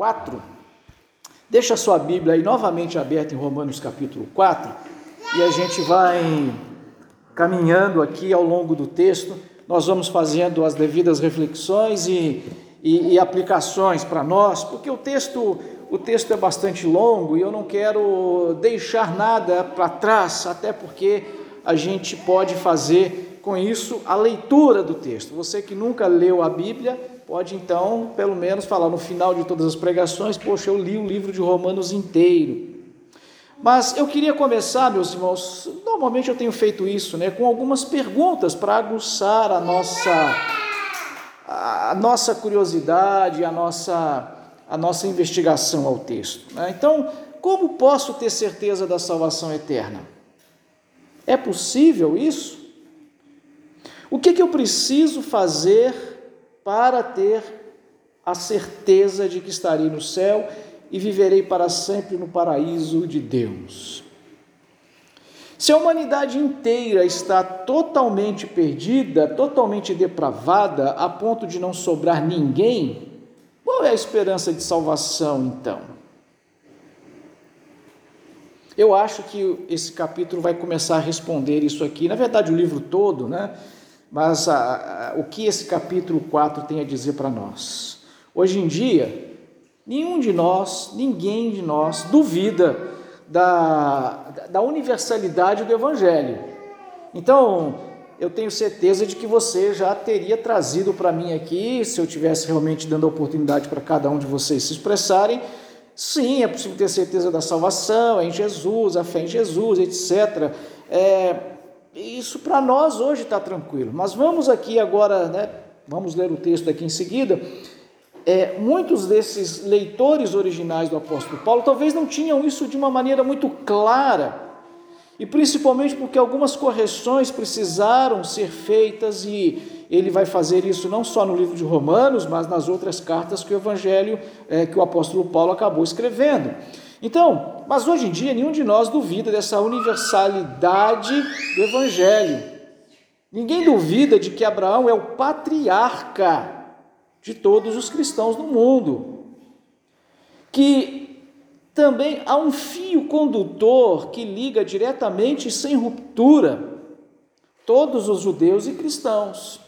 4. Deixa a sua Bíblia aí novamente aberta em Romanos capítulo 4 e a gente vai caminhando aqui ao longo do texto. Nós vamos fazendo as devidas reflexões e, e, e aplicações para nós, porque o texto, o texto é bastante longo e eu não quero deixar nada para trás, até porque a gente pode fazer com isso a leitura do texto. Você que nunca leu a Bíblia, pode então, pelo menos, falar no final de todas as pregações: Poxa, eu li o livro de Romanos inteiro. Mas eu queria começar, meus irmãos, normalmente eu tenho feito isso, né, com algumas perguntas para aguçar a nossa, a nossa curiosidade, a nossa, a nossa investigação ao texto. Né? Então, como posso ter certeza da salvação eterna? É possível isso? O que, que eu preciso fazer para ter a certeza de que estarei no céu e viverei para sempre no paraíso de Deus. Se a humanidade inteira está totalmente perdida, totalmente depravada, a ponto de não sobrar ninguém, qual é a esperança de salvação então? Eu acho que esse capítulo vai começar a responder isso aqui. Na verdade, o livro todo, né? Mas a, a, o que esse capítulo 4 tem a dizer para nós? Hoje em dia, nenhum de nós, ninguém de nós duvida da, da universalidade do Evangelho. Então, eu tenho certeza de que você já teria trazido para mim aqui, se eu tivesse realmente dando a oportunidade para cada um de vocês se expressarem, sim, é possível ter certeza da salvação, é em Jesus, a fé em Jesus, etc. É, isso para nós hoje está tranquilo. Mas vamos aqui agora, né, vamos ler o texto aqui em seguida. É, muitos desses leitores originais do apóstolo Paulo talvez não tinham isso de uma maneira muito clara, e principalmente porque algumas correções precisaram ser feitas, e ele vai fazer isso não só no livro de Romanos, mas nas outras cartas que o Evangelho, é, que o apóstolo Paulo acabou escrevendo. Então, mas hoje em dia nenhum de nós duvida dessa universalidade do Evangelho. Ninguém duvida de que Abraão é o patriarca de todos os cristãos no mundo. Que também há um fio condutor que liga diretamente sem ruptura todos os judeus e cristãos.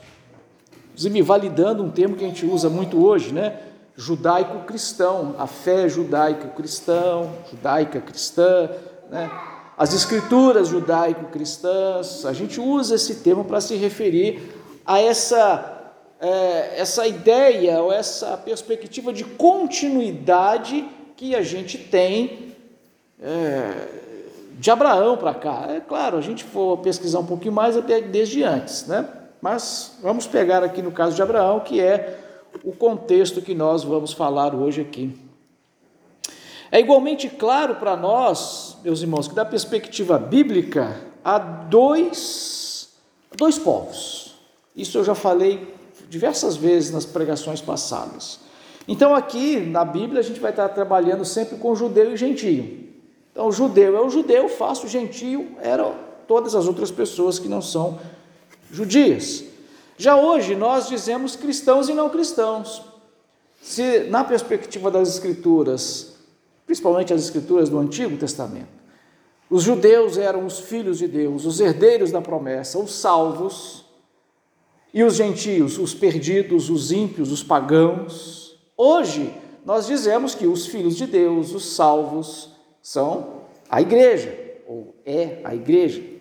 Inclusive, validando um termo que a gente usa muito hoje, né? Judaico-cristão, a fé judaico-cristão, judaica-cristã, né? as escrituras judaico-cristãs, a gente usa esse termo para se referir a essa, é, essa ideia ou essa perspectiva de continuidade que a gente tem é, de Abraão para cá. É claro, a gente for pesquisar um pouquinho mais até desde antes, né? Mas vamos pegar aqui no caso de Abraão, que é o contexto que nós vamos falar hoje aqui. É igualmente claro para nós, meus irmãos, que da perspectiva bíblica há dois, dois povos. Isso eu já falei diversas vezes nas pregações passadas. Então, aqui na Bíblia, a gente vai estar trabalhando sempre com judeu e gentio. Então, o judeu é o judeu, faço gentio, eram todas as outras pessoas que não são judias. Já hoje nós dizemos cristãos e não cristãos. Se na perspectiva das escrituras, principalmente as escrituras do Antigo Testamento, os judeus eram os filhos de Deus, os herdeiros da promessa, os salvos, e os gentios, os perdidos, os ímpios, os pagãos. Hoje nós dizemos que os filhos de Deus, os salvos, são a igreja, ou é a igreja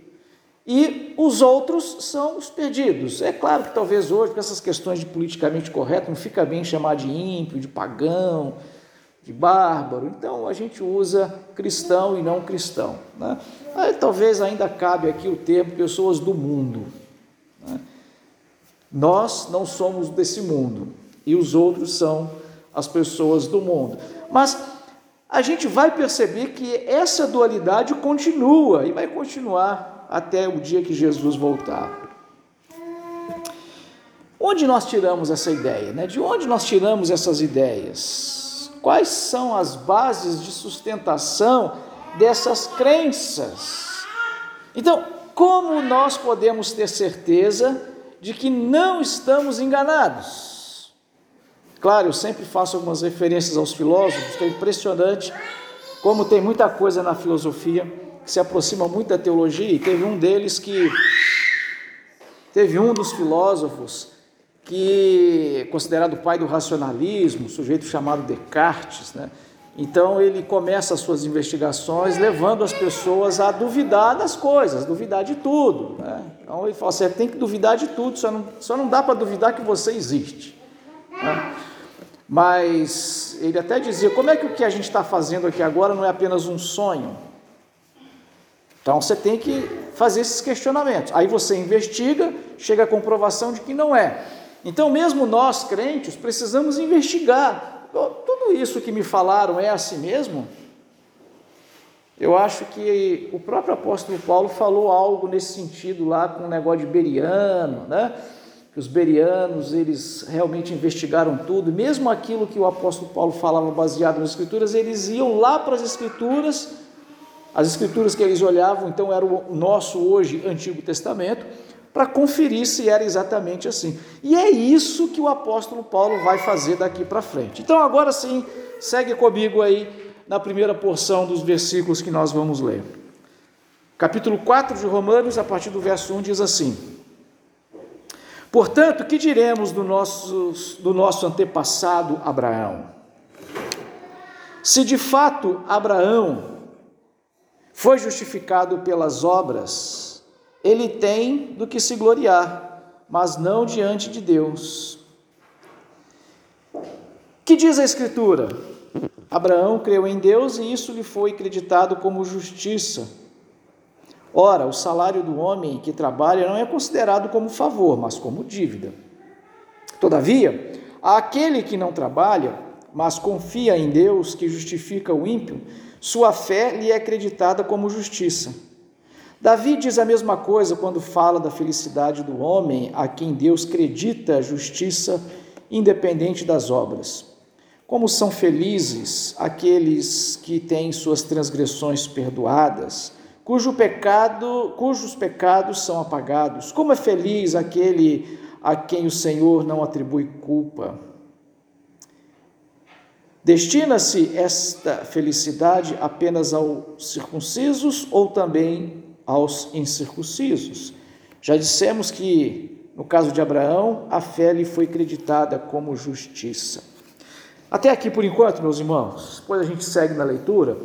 e os outros são os perdidos. É claro que talvez hoje, com essas questões de politicamente correto, não fica bem chamar de ímpio, de pagão, de bárbaro. Então a gente usa cristão e não cristão. Né? Aí, talvez ainda cabe aqui o termo pessoas do mundo. Né? Nós não somos desse mundo e os outros são as pessoas do mundo. Mas a gente vai perceber que essa dualidade continua e vai continuar até o dia que Jesus voltar. Onde nós tiramos essa ideia? Né? De onde nós tiramos essas ideias? Quais são as bases de sustentação dessas crenças? Então, como nós podemos ter certeza de que não estamos enganados? Claro, eu sempre faço algumas referências aos filósofos, que é impressionante como tem muita coisa na filosofia que se aproxima muito da teologia, e teve um deles que teve um dos filósofos que é considerado o pai do racionalismo, sujeito chamado Descartes, né? Então ele começa as suas investigações levando as pessoas a duvidar das coisas, duvidar de tudo. Né? Então ele fala assim: tem que duvidar de tudo, só não, só não dá para duvidar que você existe. Né? Mas ele até dizia: como é que o que a gente está fazendo aqui agora não é apenas um sonho? Então você tem que fazer esses questionamentos. Aí você investiga, chega à comprovação de que não é. Então, mesmo nós crentes precisamos investigar tudo isso que me falaram é assim mesmo? Eu acho que o próprio apóstolo Paulo falou algo nesse sentido lá com o negócio de Beriano, né? Que os berianos, eles realmente investigaram tudo, mesmo aquilo que o apóstolo Paulo falava baseado nas escrituras, eles iam lá para as escrituras, as escrituras que eles olhavam, então era o nosso hoje Antigo Testamento, para conferir se era exatamente assim. E é isso que o apóstolo Paulo vai fazer daqui para frente. Então, agora sim, segue comigo aí na primeira porção dos versículos que nós vamos ler. Capítulo 4 de Romanos, a partir do verso 1, diz assim: Portanto, que diremos do nosso, do nosso antepassado Abraão? Se de fato Abraão foi justificado pelas obras, ele tem do que se gloriar, mas não diante de Deus. Que diz a Escritura? Abraão creu em Deus e isso lhe foi acreditado como justiça. Ora, o salário do homem que trabalha não é considerado como favor, mas como dívida. Todavia, aquele que não trabalha, mas confia em Deus que justifica o ímpio, sua fé lhe é acreditada como justiça. Davi diz a mesma coisa quando fala da felicidade do homem a quem Deus acredita justiça independente das obras. Como são felizes aqueles que têm suas transgressões perdoadas, cujo pecado, cujos pecados são apagados. Como é feliz aquele a quem o Senhor não atribui culpa. Destina-se esta felicidade apenas aos circuncisos ou também aos incircuncisos. Já dissemos que, no caso de Abraão, a fé lhe foi creditada como justiça. Até aqui por enquanto, meus irmãos, depois a gente segue na leitura.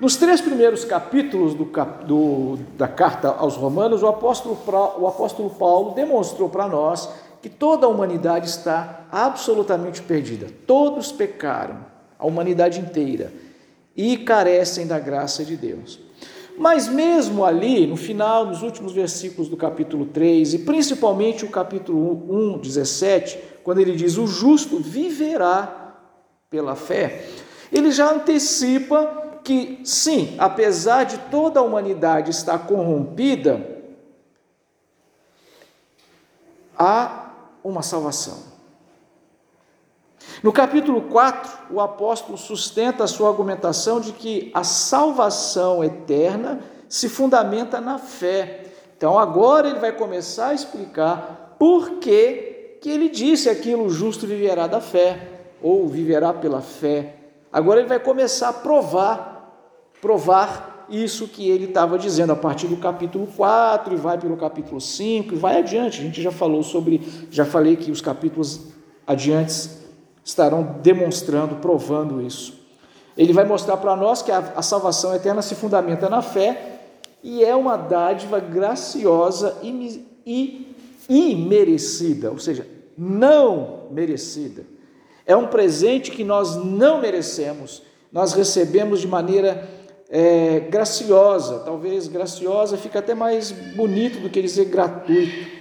Nos três primeiros capítulos do, do, da carta aos Romanos, o apóstolo, o apóstolo Paulo demonstrou para nós que toda a humanidade está absolutamente perdida. Todos pecaram, a humanidade inteira, e carecem da graça de Deus. Mas mesmo ali, no final, nos últimos versículos do capítulo 3, e principalmente o capítulo 1, 17, quando ele diz: O justo viverá pela fé, ele já antecipa que, sim, apesar de toda a humanidade estar corrompida, há uma salvação. No capítulo 4, o apóstolo sustenta a sua argumentação de que a salvação eterna se fundamenta na fé. Então, agora ele vai começar a explicar por que, que ele disse aquilo: o justo viverá da fé, ou viverá pela fé. Agora ele vai começar a provar, provar isso que ele estava dizendo a partir do capítulo 4 e vai pelo capítulo 5 e vai adiante. A gente já falou sobre, já falei que os capítulos adiantes estarão demonstrando, provando isso. Ele vai mostrar para nós que a, a salvação eterna se fundamenta na fé e é uma dádiva graciosa e, e imerecida, ou seja, não merecida. É um presente que nós não merecemos, nós recebemos de maneira é, graciosa, talvez graciosa fica até mais bonito do que dizer gratuito.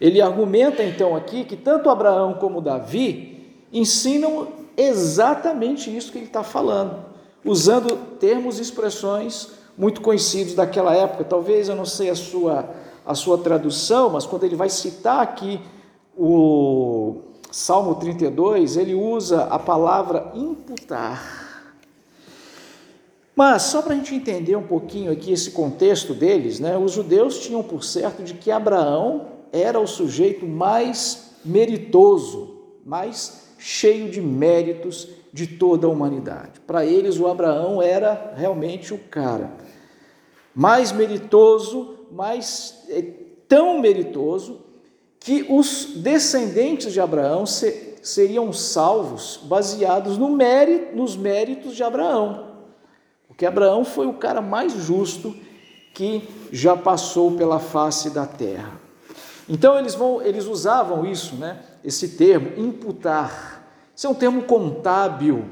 Ele argumenta então aqui que tanto Abraão como Davi ensinam exatamente isso que ele está falando, usando termos e expressões muito conhecidos daquela época. Talvez eu não sei a sua, a sua tradução, mas quando ele vai citar aqui o Salmo 32, ele usa a palavra imputar. Mas só para a gente entender um pouquinho aqui esse contexto deles, né, os judeus tinham por certo de que Abraão era o sujeito mais meritoso mais cheio de méritos de toda a humanidade. Para eles, o Abraão era realmente o cara mais meritoso, mais é, tão meritoso que os descendentes de Abraão se, seriam salvos baseados no mérito, nos méritos de Abraão. Porque Abraão foi o cara mais justo que já passou pela face da terra. Então eles vão, eles usavam isso, né? Esse termo imputar. Isso é um termo contábil.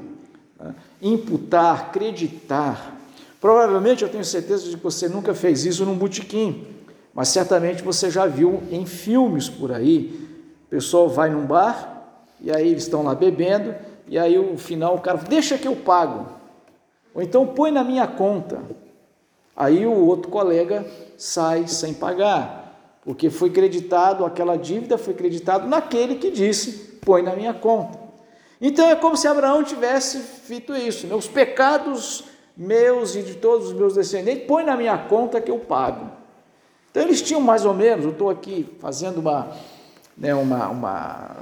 Né? Imputar, acreditar. Provavelmente eu tenho certeza de que você nunca fez isso num botequim, mas certamente você já viu em filmes por aí. O pessoal vai num bar e aí eles estão lá bebendo e aí no final o cara deixa que eu pago. Ou então põe na minha conta. Aí o outro colega sai sem pagar, porque foi creditado, aquela dívida foi creditado naquele que disse, põe na minha conta. Então é como se Abraão tivesse feito isso, né? os pecados meus e de todos os meus descendentes, põe na minha conta que eu pago. Então eles tinham mais ou menos, eu estou aqui fazendo uma, né, uma, uma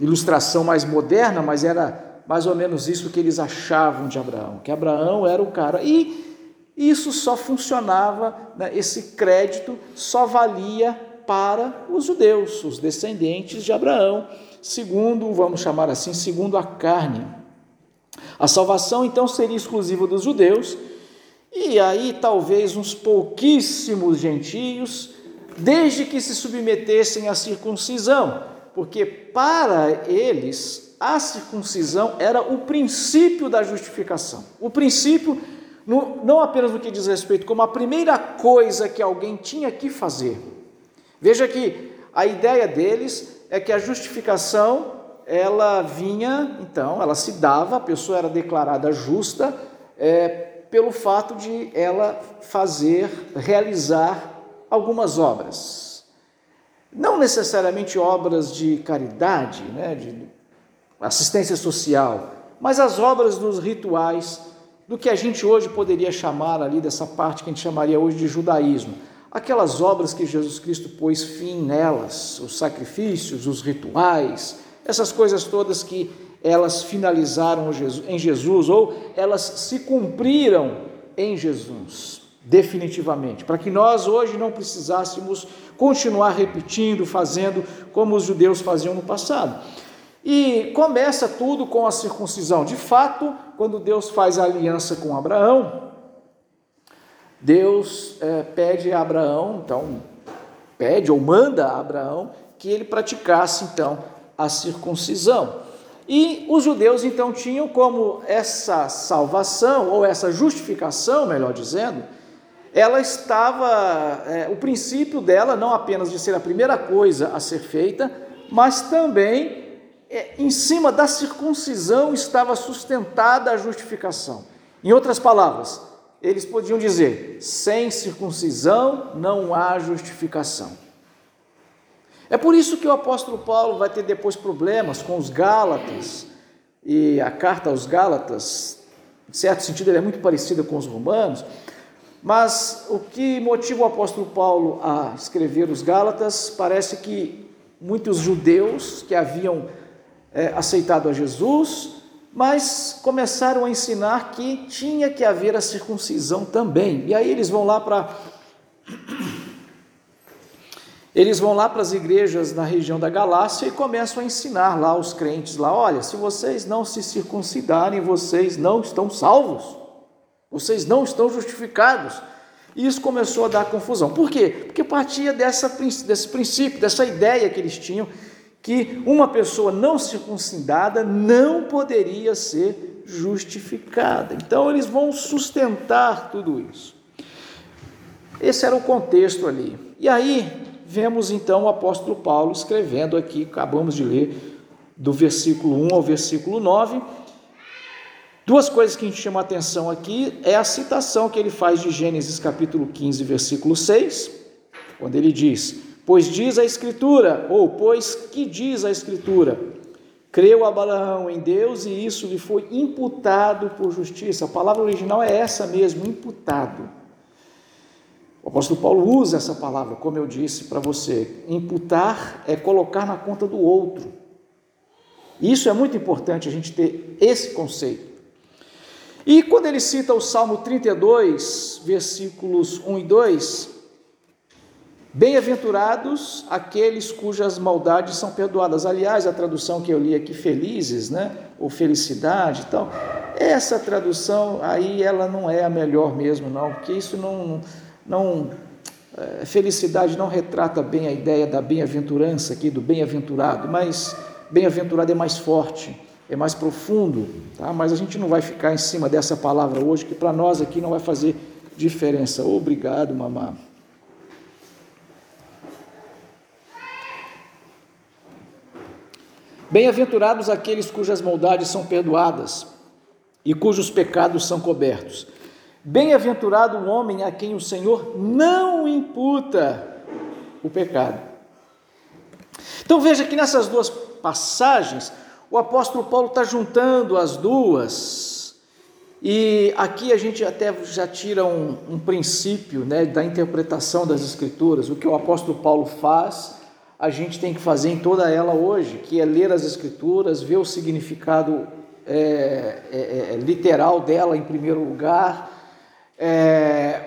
ilustração mais moderna, mas era mais ou menos isso que eles achavam de Abraão, que Abraão era o cara. E isso só funcionava, né, esse crédito só valia para os judeus, os descendentes de Abraão, segundo, vamos chamar assim, segundo a carne. A salvação então seria exclusiva dos judeus, e aí talvez uns pouquíssimos gentios, desde que se submetessem à circuncisão, porque para eles a circuncisão era o princípio da justificação. O princípio, não apenas no que diz respeito, como a primeira coisa que alguém tinha que fazer. Veja que a ideia deles é que a justificação ela vinha, então, ela se dava, a pessoa era declarada justa é, pelo fato de ela fazer, realizar algumas obras não necessariamente obras de caridade, né, de assistência social, mas as obras dos rituais, do que a gente hoje poderia chamar ali dessa parte que a gente chamaria hoje de judaísmo. Aquelas obras que Jesus Cristo pôs fim nelas, os sacrifícios, os rituais, essas coisas todas que elas finalizaram em Jesus ou elas se cumpriram em Jesus definitivamente, para que nós hoje não precisássemos continuar repetindo, fazendo como os judeus faziam no passado. E começa tudo com a circuncisão. De fato, quando Deus faz a aliança com Abraão, Deus é, pede a Abraão, então, pede ou manda a Abraão que ele praticasse então a circuncisão. E os judeus então tinham como essa salvação, ou essa justificação, melhor dizendo, ela estava, é, o princípio dela não apenas de ser a primeira coisa a ser feita, mas também é, em cima da circuncisão estava sustentada a justificação. Em outras palavras, eles podiam dizer: sem circuncisão não há justificação. É por isso que o apóstolo Paulo vai ter depois problemas com os Gálatas, e a carta aos Gálatas, em certo sentido, é muito parecida com os Romanos, mas o que motiva o apóstolo Paulo a escrever os Gálatas parece que muitos judeus que haviam é, aceitado a Jesus, mas começaram a ensinar que tinha que haver a circuncisão também. E aí eles vão lá para eles vão lá para as igrejas na região da Galácia e começam a ensinar lá os crentes lá, olha, se vocês não se circuncidarem, vocês não estão salvos. Vocês não estão justificados. E isso começou a dar confusão. Por quê? Porque partia dessa, desse princípio, dessa ideia que eles tinham, que uma pessoa não circuncidada não poderia ser justificada. Então eles vão sustentar tudo isso. Esse era o contexto ali. E aí vemos então o apóstolo Paulo escrevendo aqui, acabamos de ler, do versículo 1 ao versículo 9 Duas coisas que a gente chama atenção aqui é a citação que ele faz de Gênesis capítulo 15, versículo 6, quando ele diz: Pois diz a Escritura, ou pois que diz a Escritura? Creu Abraão em Deus e isso lhe foi imputado por justiça. A palavra original é essa mesmo, imputado. O apóstolo Paulo usa essa palavra, como eu disse para você. Imputar é colocar na conta do outro. Isso é muito importante a gente ter esse conceito. E quando ele cita o Salmo 32, versículos 1 e 2, Bem-aventurados aqueles cujas maldades são perdoadas. Aliás, a tradução que eu li aqui, felizes, né? Ou felicidade e tal. Essa tradução aí, ela não é a melhor mesmo, não, porque isso não. não é, felicidade não retrata bem a ideia da bem-aventurança aqui, do bem-aventurado, mas bem-aventurado é mais forte, é mais profundo, tá? Mas a gente não vai ficar em cima dessa palavra hoje, que para nós aqui não vai fazer diferença. Obrigado, mamá. Bem-aventurados aqueles cujas maldades são perdoadas e cujos pecados são cobertos. Bem-aventurado o homem a quem o Senhor não imputa o pecado. Então veja que nessas duas passagens, o apóstolo Paulo está juntando as duas, e aqui a gente até já tira um, um princípio né, da interpretação das Escrituras, o que o apóstolo Paulo faz a gente tem que fazer em toda ela hoje, que é ler as Escrituras, ver o significado é, é, é, literal dela em primeiro lugar, é,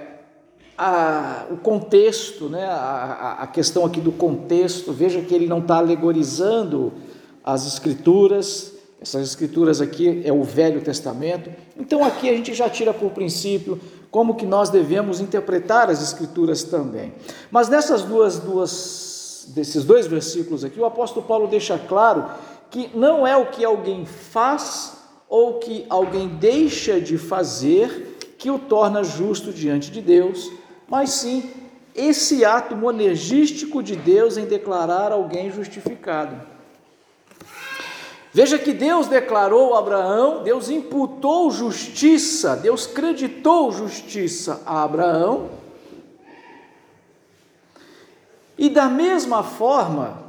a, o contexto, né, a, a questão aqui do contexto, veja que ele não está alegorizando as Escrituras, essas Escrituras aqui é o Velho Testamento, então aqui a gente já tira por princípio como que nós devemos interpretar as Escrituras também. Mas nessas duas, duas desses dois versículos aqui, o apóstolo Paulo deixa claro que não é o que alguém faz ou que alguém deixa de fazer que o torna justo diante de Deus, mas sim esse ato monergístico de Deus em declarar alguém justificado. Veja que Deus declarou Abraão, Deus imputou justiça, Deus creditou justiça a Abraão e da mesma forma,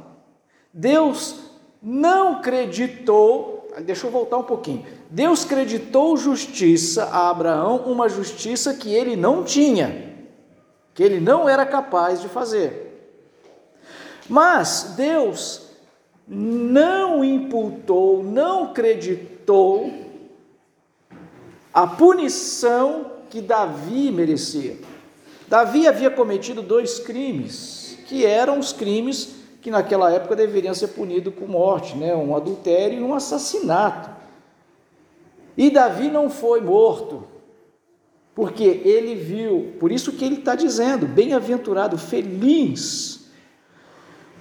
Deus não creditou, deixa eu voltar um pouquinho. Deus creditou justiça a Abraão, uma justiça que ele não tinha, que ele não era capaz de fazer. Mas Deus não imputou, não creditou a punição que Davi merecia. Davi havia cometido dois crimes que eram os crimes que naquela época deveriam ser punidos com morte, né? um adultério e um assassinato. E Davi não foi morto, porque ele viu, por isso que ele está dizendo, bem-aventurado, feliz,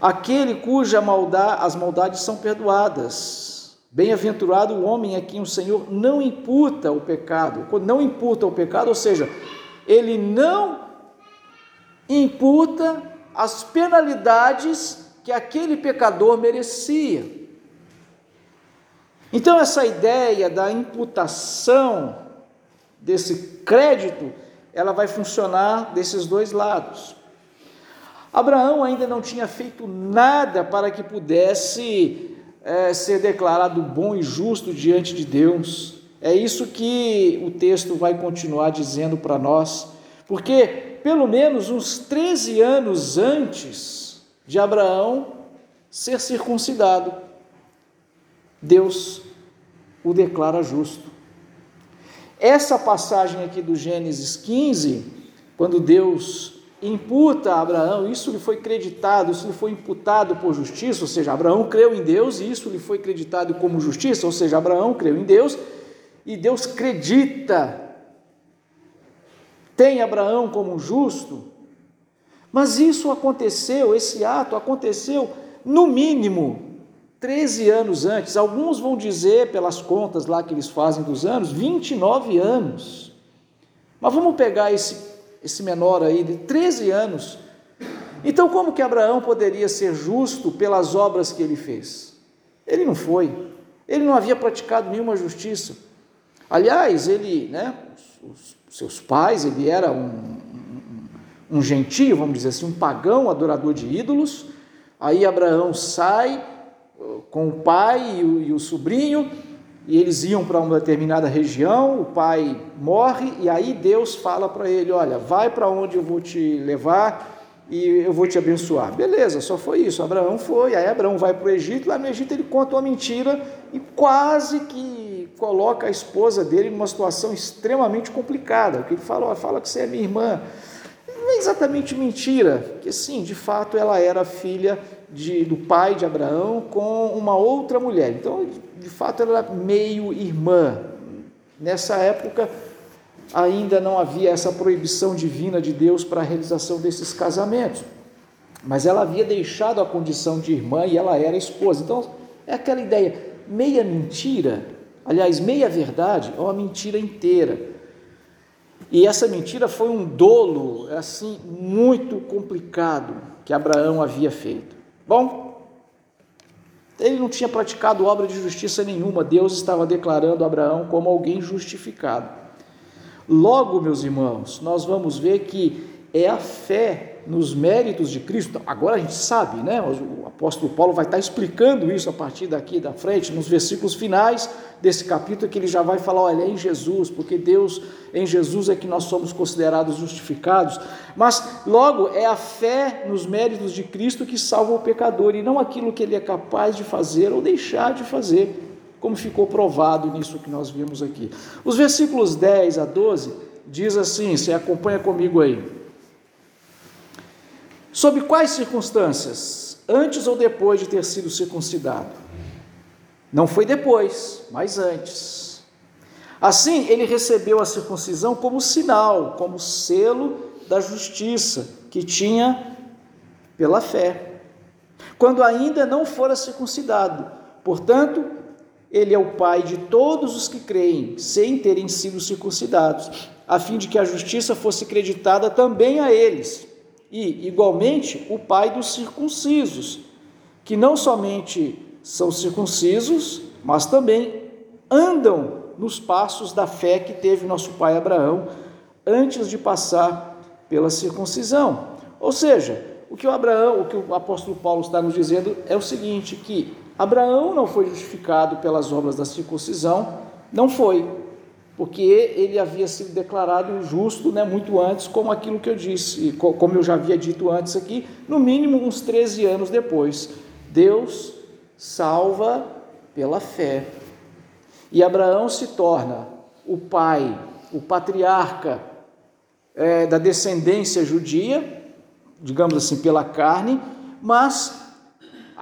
aquele cuja maldade, as maldades são perdoadas. Bem-aventurado o homem a quem o Senhor não imputa o pecado. Não imputa o pecado, ou seja, ele não imputa as penalidades que aquele pecador merecia. Então, essa ideia da imputação desse crédito, ela vai funcionar desses dois lados. Abraão ainda não tinha feito nada para que pudesse é, ser declarado bom e justo diante de Deus. É isso que o texto vai continuar dizendo para nós, porque pelo menos uns 13 anos antes de Abraão ser circuncidado, Deus o declara justo. Essa passagem aqui do Gênesis 15, quando Deus imputa a Abraão, isso lhe foi creditado, isso lhe foi imputado por justiça, ou seja, Abraão creu em Deus e isso lhe foi creditado como justiça, ou seja, Abraão creu em Deus e Deus credita tem Abraão como justo, mas isso aconteceu, esse ato aconteceu no mínimo 13 anos antes. Alguns vão dizer, pelas contas lá que eles fazem dos anos, 29 anos. Mas vamos pegar esse, esse menor aí de 13 anos. Então, como que Abraão poderia ser justo pelas obras que ele fez? Ele não foi. Ele não havia praticado nenhuma justiça. Aliás, ele, né, os, seus pais, ele era um, um, um gentio, vamos dizer assim, um pagão adorador de ídolos. Aí Abraão sai uh, com o pai e o, e o sobrinho, e eles iam para uma determinada região, o pai morre, e aí Deus fala para ele: Olha, vai para onde eu vou te levar, e eu vou te abençoar. Beleza, só foi isso. Abraão foi, aí Abraão vai para o Egito, lá no Egito ele conta uma mentira e quase que coloca a esposa dele numa situação extremamente complicada. Porque ele fala, fala que você é minha irmã. Não é exatamente mentira, que sim, de fato ela era filha de, do pai de Abraão com uma outra mulher. Então, de fato, ela era meio irmã. Nessa época, ainda não havia essa proibição divina de Deus para a realização desses casamentos. Mas ela havia deixado a condição de irmã e ela era esposa. Então, é aquela ideia, meia mentira, aliás, meia verdade, é uma mentira inteira. E essa mentira foi um dolo, assim, muito complicado que Abraão havia feito. Bom, ele não tinha praticado obra de justiça nenhuma, Deus estava declarando Abraão como alguém justificado. Logo, meus irmãos, nós vamos ver que é a fé nos méritos de Cristo. Agora a gente sabe, né? O apóstolo Paulo vai estar explicando isso a partir daqui da frente, nos versículos finais desse capítulo, que ele já vai falar: olha, é em Jesus, porque Deus, em Jesus é que nós somos considerados justificados. Mas logo é a fé nos méritos de Cristo que salva o pecador e não aquilo que ele é capaz de fazer ou deixar de fazer como ficou provado nisso que nós vimos aqui. Os versículos 10 a 12 diz assim: você acompanha comigo aí. Sob quais circunstâncias? Antes ou depois de ter sido circuncidado? Não foi depois, mas antes. Assim, ele recebeu a circuncisão como sinal, como selo da justiça que tinha pela fé, quando ainda não fora circuncidado. Portanto, ele é o Pai de todos os que creem, sem terem sido circuncidados, a fim de que a justiça fosse creditada também a eles. E, igualmente, o Pai dos circuncisos, que não somente são circuncisos, mas também andam nos passos da fé que teve nosso pai Abraão antes de passar pela circuncisão. Ou seja, o que o Abraão, o que o apóstolo Paulo está nos dizendo é o seguinte, que Abraão não foi justificado pelas obras da circuncisão, não foi, porque ele havia sido declarado justo né, muito antes, como aquilo que eu disse, como eu já havia dito antes aqui, no mínimo uns 13 anos depois. Deus salva pela fé. E Abraão se torna o pai, o patriarca é, da descendência judia, digamos assim, pela carne, mas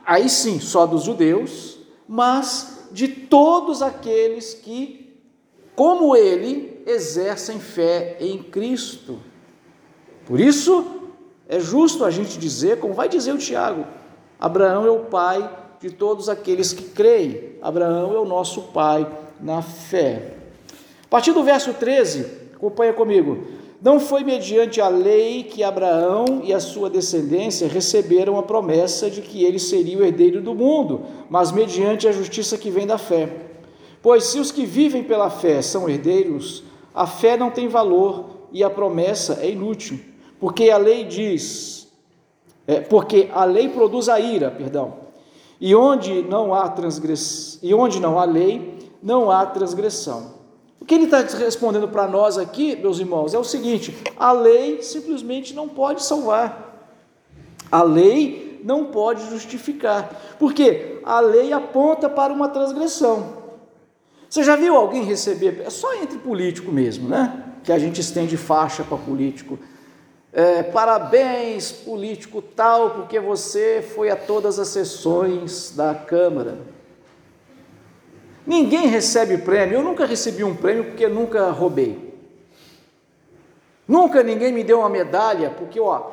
aí sim, só dos judeus, mas de todos aqueles que, como ele, exercem fé em Cristo. Por isso, é justo a gente dizer, como vai dizer o Tiago, Abraão é o pai de todos aqueles que creem. Abraão é o nosso pai na fé. A partir do verso 13, acompanha comigo. Não foi mediante a lei que Abraão e a sua descendência receberam a promessa de que ele seria o herdeiro do mundo, mas mediante a justiça que vem da fé. Pois se os que vivem pela fé são herdeiros, a fé não tem valor e a promessa é inútil, porque a lei diz, é, porque a lei produz a ira, perdão. E onde não há transgressão, e onde não há lei, não há transgressão. O que ele está respondendo para nós aqui, meus irmãos, é o seguinte: a lei simplesmente não pode salvar, a lei não pode justificar, porque a lei aponta para uma transgressão. Você já viu alguém receber, é só entre político mesmo, né? Que a gente estende faixa para político. É, parabéns, político tal, porque você foi a todas as sessões da Câmara. Ninguém recebe prêmio. Eu nunca recebi um prêmio porque nunca roubei. Nunca ninguém me deu uma medalha porque, ó,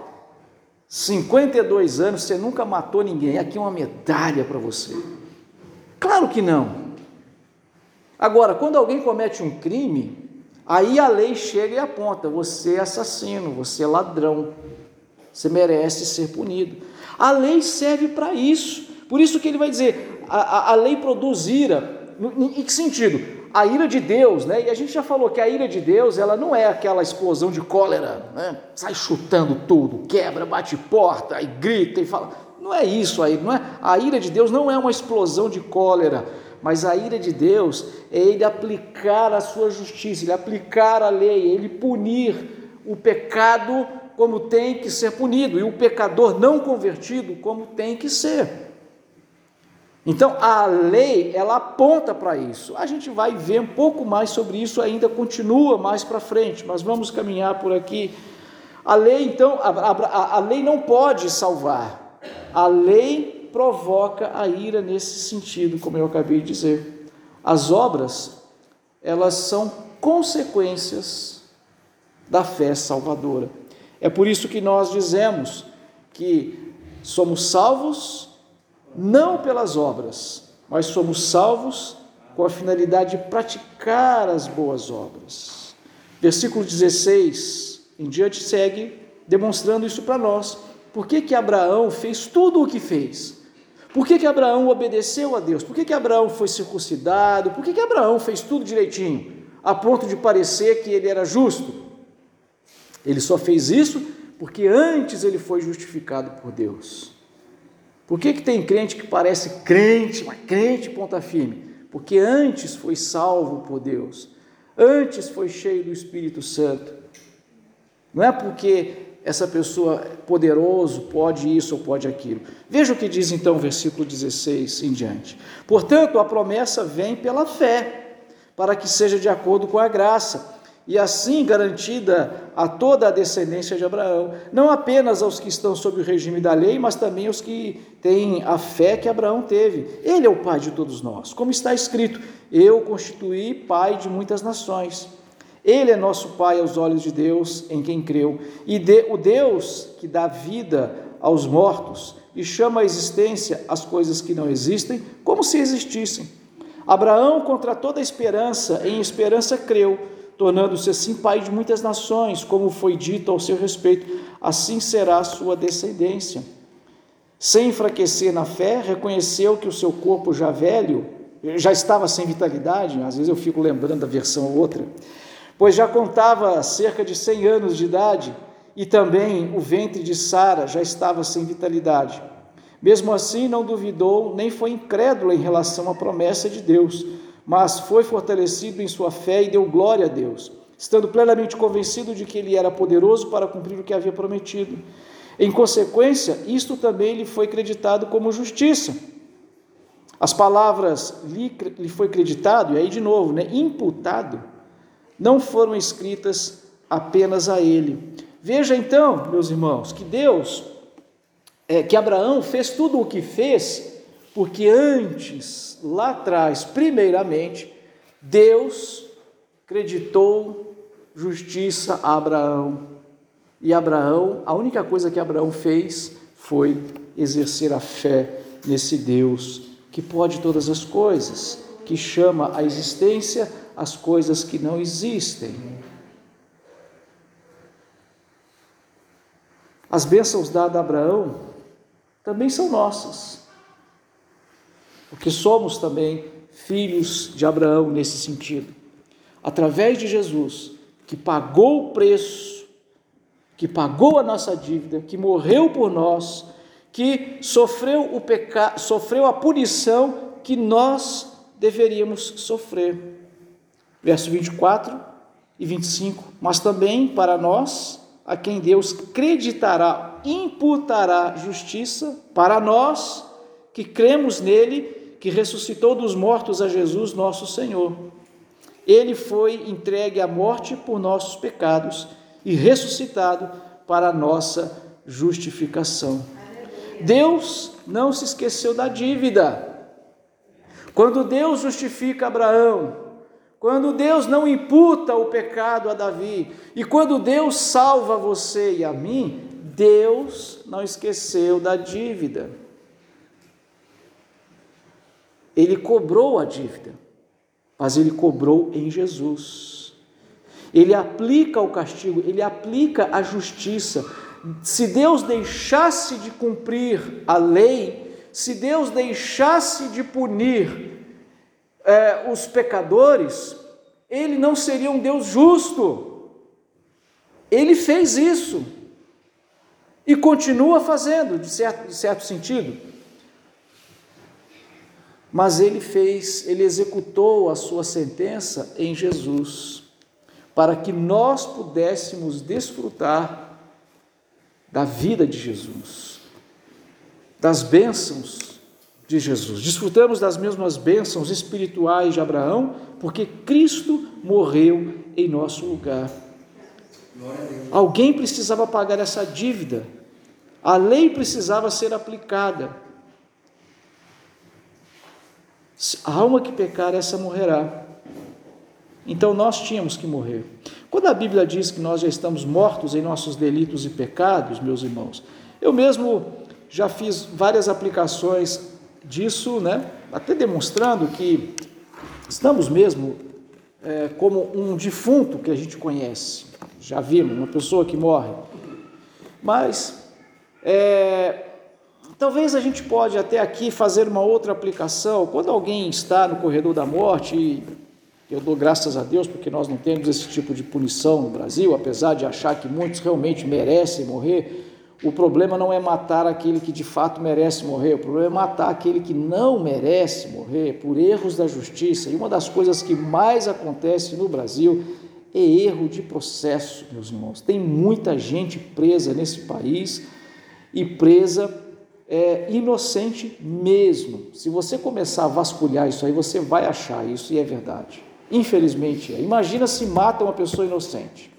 52 anos você nunca matou ninguém. Aqui é uma medalha para você. Claro que não. Agora, quando alguém comete um crime, aí a lei chega e aponta: você é assassino, você é ladrão, você merece ser punido. A lei serve para isso. Por isso que ele vai dizer: a, a, a lei produz ira, em que sentido? A ira de Deus, né? E a gente já falou que a ira de Deus, ela não é aquela explosão de cólera, né? Sai chutando tudo, quebra, bate porta, e grita e fala. Não é isso aí, não é? A ira de Deus não é uma explosão de cólera, mas a ira de Deus é ele aplicar a sua justiça, ele aplicar a lei, ele punir o pecado como tem que ser punido, e o pecador não convertido como tem que ser. Então a lei ela aponta para isso. A gente vai ver um pouco mais sobre isso ainda, continua mais para frente, mas vamos caminhar por aqui. A lei então, a, a, a lei não pode salvar. A lei provoca a ira nesse sentido, como eu acabei de dizer. As obras elas são consequências da fé salvadora. É por isso que nós dizemos que somos salvos não pelas obras, mas somos salvos com a finalidade de praticar as boas obras. Versículo 16 em diante segue demonstrando isso para nós. Por que, que Abraão fez tudo o que fez? Por que, que Abraão obedeceu a Deus? Por que, que Abraão foi circuncidado? Por que, que Abraão fez tudo direitinho, a ponto de parecer que ele era justo? Ele só fez isso porque antes ele foi justificado por Deus. Por que, que tem crente que parece crente, mas crente ponta firme? Porque antes foi salvo por Deus, antes foi cheio do Espírito Santo. Não é porque essa pessoa poderoso pode isso ou pode aquilo. Veja o que diz então o versículo 16 em diante. Portanto, a promessa vem pela fé, para que seja de acordo com a graça e assim garantida a toda a descendência de Abraão, não apenas aos que estão sob o regime da lei, mas também aos que têm a fé que Abraão teve. Ele é o pai de todos nós, como está escrito: Eu constituí pai de muitas nações. Ele é nosso pai aos olhos de Deus, em quem creu, e de, o Deus que dá vida aos mortos e chama à existência as coisas que não existem, como se existissem. Abraão, contra toda esperança, em esperança creu tornando-se assim pai de muitas nações, como foi dito ao seu respeito, assim será a sua descendência. Sem enfraquecer na fé, reconheceu que o seu corpo já velho, já estava sem vitalidade, às vezes eu fico lembrando da versão ou outra, pois já contava cerca de 100 anos de idade, e também o ventre de Sara já estava sem vitalidade. Mesmo assim, não duvidou, nem foi incrédulo em relação à promessa de Deus mas foi fortalecido em sua fé e deu glória a Deus, estando plenamente convencido de que ele era poderoso para cumprir o que havia prometido. Em consequência, isto também lhe foi creditado como justiça. As palavras lhe, lhe foi creditado, e aí de novo, né, imputado, não foram escritas apenas a ele. Veja então, meus irmãos, que Deus, é, que Abraão fez tudo o que fez porque antes, lá atrás, primeiramente, Deus creditou justiça a Abraão. E Abraão, a única coisa que Abraão fez foi exercer a fé nesse Deus que pode todas as coisas, que chama à existência as coisas que não existem. As bênçãos dadas a Abraão também são nossas porque somos também filhos de Abraão nesse sentido. Através de Jesus, que pagou o preço, que pagou a nossa dívida, que morreu por nós, que sofreu o pecado, sofreu a punição que nós deveríamos sofrer. Verso 24 e 25. Mas também para nós, a quem Deus creditará, imputará justiça, para nós que cremos nele que ressuscitou dos mortos a Jesus, nosso Senhor. Ele foi entregue à morte por nossos pecados e ressuscitado para nossa justificação. Deus não se esqueceu da dívida. Quando Deus justifica Abraão, quando Deus não imputa o pecado a Davi, e quando Deus salva você e a mim, Deus não esqueceu da dívida. Ele cobrou a dívida, mas ele cobrou em Jesus. Ele aplica o castigo, ele aplica a justiça. Se Deus deixasse de cumprir a lei, se Deus deixasse de punir é, os pecadores, ele não seria um Deus justo. Ele fez isso e continua fazendo, de certo, de certo sentido. Mas ele fez, ele executou a sua sentença em Jesus, para que nós pudéssemos desfrutar da vida de Jesus, das bênçãos de Jesus. Desfrutamos das mesmas bênçãos espirituais de Abraão, porque Cristo morreu em nosso lugar. Alguém precisava pagar essa dívida, a lei precisava ser aplicada. A alma que pecar, essa morrerá. Então nós tínhamos que morrer. Quando a Bíblia diz que nós já estamos mortos em nossos delitos e pecados, meus irmãos, eu mesmo já fiz várias aplicações disso, né? até demonstrando que estamos mesmo é, como um defunto que a gente conhece. Já vimos, uma pessoa que morre. Mas é, talvez a gente pode até aqui fazer uma outra aplicação. Quando alguém está no corredor da morte e eu dou graças a Deus porque nós não temos esse tipo de punição no Brasil, apesar de achar que muitos realmente merecem morrer. O problema não é matar aquele que de fato merece morrer, o problema é matar aquele que não merece morrer por erros da justiça. E uma das coisas que mais acontece no Brasil é erro de processo, meus irmãos. Tem muita gente presa nesse país e presa é, inocente mesmo. Se você começar a vasculhar isso aí, você vai achar isso e é verdade. Infelizmente é. Imagina se mata uma pessoa inocente.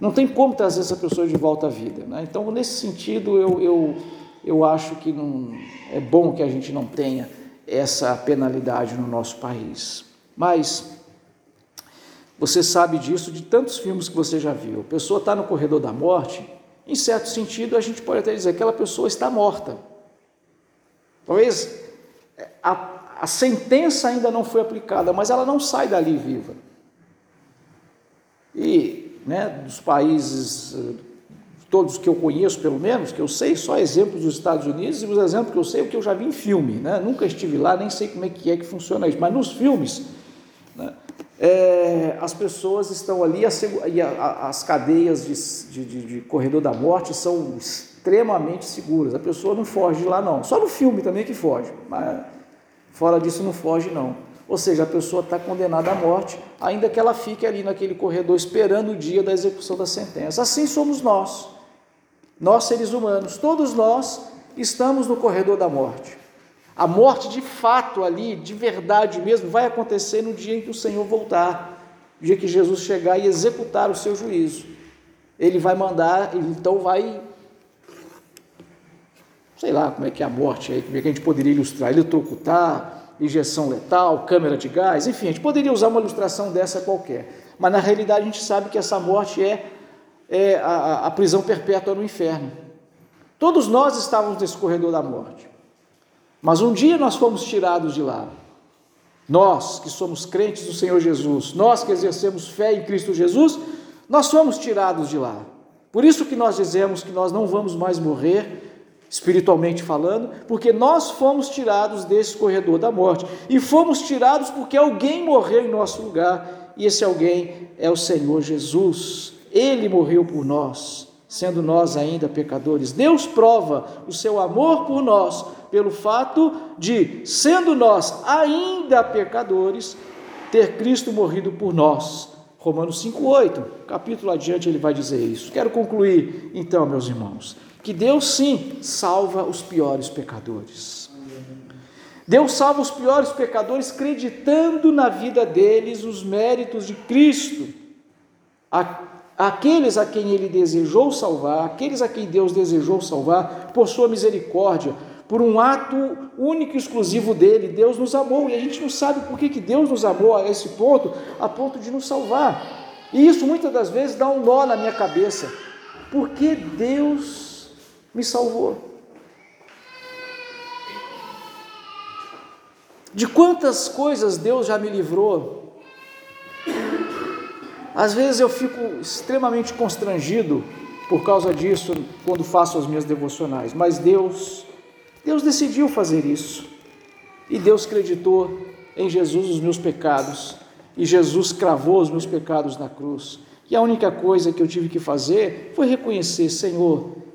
Não tem como trazer essa pessoa de volta à vida. Né? Então, nesse sentido, eu, eu, eu acho que não, é bom que a gente não tenha essa penalidade no nosso país. Mas você sabe disso de tantos filmes que você já viu. A pessoa está no corredor da morte, em certo sentido, a gente pode até dizer que aquela pessoa está morta. Talvez a a sentença ainda não foi aplicada, mas ela não sai dali viva. E né, dos países, eh, todos que eu conheço, pelo menos, que eu sei, só exemplos dos Estados Unidos, e os exemplos que eu sei, é o que eu já vi em filme. Né? Nunca estive lá, nem sei como é que é que funciona isso, mas nos filmes, né, é, as pessoas estão ali, e as cadeias de, de, de corredor da morte são extremamente seguras. A pessoa não foge lá, não. Só no filme também que foge. Mas Fora disso não foge não. Ou seja, a pessoa está condenada à morte, ainda que ela fique ali naquele corredor esperando o dia da execução da sentença. Assim somos nós, nós seres humanos, todos nós estamos no corredor da morte. A morte de fato ali, de verdade mesmo, vai acontecer no dia em que o Senhor voltar, no dia que Jesus chegar e executar o seu juízo. Ele vai mandar, então vai sei lá como é que é a morte aí, como é que a gente poderia ilustrar, eletrocutar, injeção letal, câmera de gás, enfim, a gente poderia usar uma ilustração dessa qualquer. Mas na realidade a gente sabe que essa morte é, é a, a prisão perpétua no inferno. Todos nós estávamos nesse corredor da morte. Mas um dia nós fomos tirados de lá. Nós que somos crentes do Senhor Jesus, nós que exercemos fé em Cristo Jesus, nós fomos tirados de lá. Por isso que nós dizemos que nós não vamos mais morrer, espiritualmente falando, porque nós fomos tirados desse corredor da morte e fomos tirados porque alguém morreu em nosso lugar e esse alguém é o Senhor Jesus. Ele morreu por nós, sendo nós ainda pecadores. Deus prova o seu amor por nós pelo fato de, sendo nós ainda pecadores, ter Cristo morrido por nós. Romanos 5:8, capítulo adiante ele vai dizer isso. Quero concluir então, meus irmãos que Deus sim salva os piores pecadores. Deus salva os piores pecadores acreditando na vida deles os méritos de Cristo. Aqueles a quem ele desejou salvar, aqueles a quem Deus desejou salvar, por sua misericórdia, por um ato único e exclusivo dele, Deus nos amou. E a gente não sabe por que, que Deus nos amou a esse ponto, a ponto de nos salvar. E isso muitas das vezes dá um nó na minha cabeça. Por que Deus me salvou. De quantas coisas Deus já me livrou. Às vezes eu fico extremamente constrangido por causa disso quando faço as minhas devocionais, mas Deus, Deus decidiu fazer isso. E Deus acreditou em Jesus os meus pecados, e Jesus cravou os meus pecados na cruz. E a única coisa que eu tive que fazer foi reconhecer, Senhor,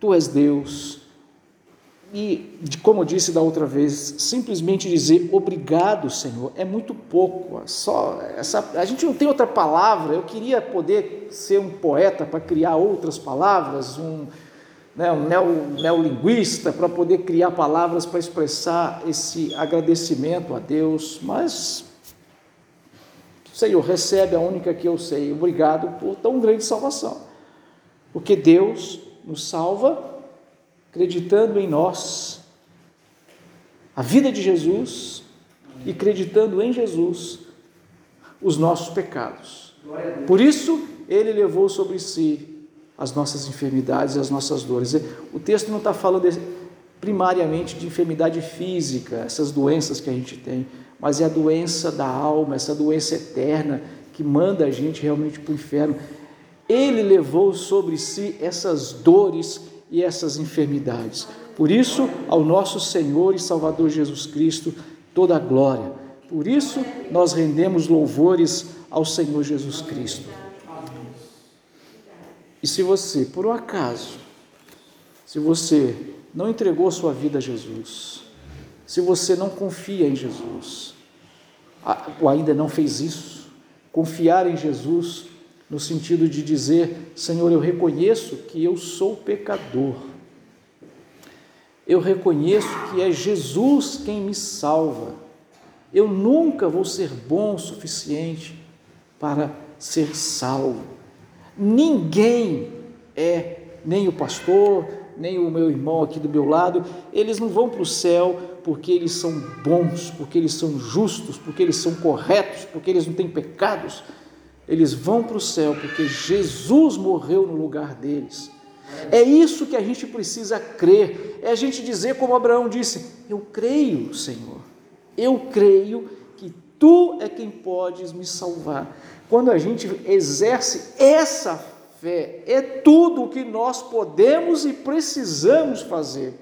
Tu és Deus. e, como eu disse da outra vez, simplesmente dizer obrigado, Senhor, é muito pouco. Só essa, a gente não tem outra palavra. Eu queria poder ser um poeta para criar outras palavras, um, né, um neo, neolinguista para poder criar palavras para expressar esse agradecimento a Deus, mas Senhor, recebe a única que eu sei. Obrigado por tão grande salvação. Porque Deus nos salva acreditando em nós, a vida de Jesus e acreditando em Jesus os nossos pecados. Por isso, ele levou sobre si as nossas enfermidades e as nossas dores. O texto não está falando primariamente de enfermidade física, essas doenças que a gente tem, mas é a doença da alma, essa doença eterna que manda a gente realmente para o inferno. Ele levou sobre si essas dores e essas enfermidades. Por isso, ao nosso Senhor e Salvador Jesus Cristo, toda a glória. Por isso, nós rendemos louvores ao Senhor Jesus Cristo. E se você, por um acaso, se você não entregou sua vida a Jesus, se você não confia em Jesus, ou ainda não fez isso, confiar em Jesus no sentido de dizer: Senhor, eu reconheço que eu sou pecador. Eu reconheço que é Jesus quem me salva. Eu nunca vou ser bom o suficiente para ser salvo. Ninguém é, nem o pastor, nem o meu irmão aqui do meu lado, eles não vão para o céu porque eles são bons, porque eles são justos, porque eles são corretos, porque eles não têm pecados eles vão para o céu porque Jesus morreu no lugar deles. É isso que a gente precisa crer. É a gente dizer, como Abraão disse: Eu creio, Senhor. Eu creio que tu é quem podes me salvar. Quando a gente exerce essa fé, é tudo o que nós podemos e precisamos fazer.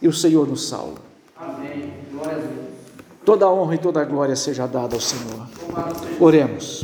E o Senhor nos salva. Amém. Glória a Deus. Toda a honra e toda a glória seja dada ao Senhor. Oremos.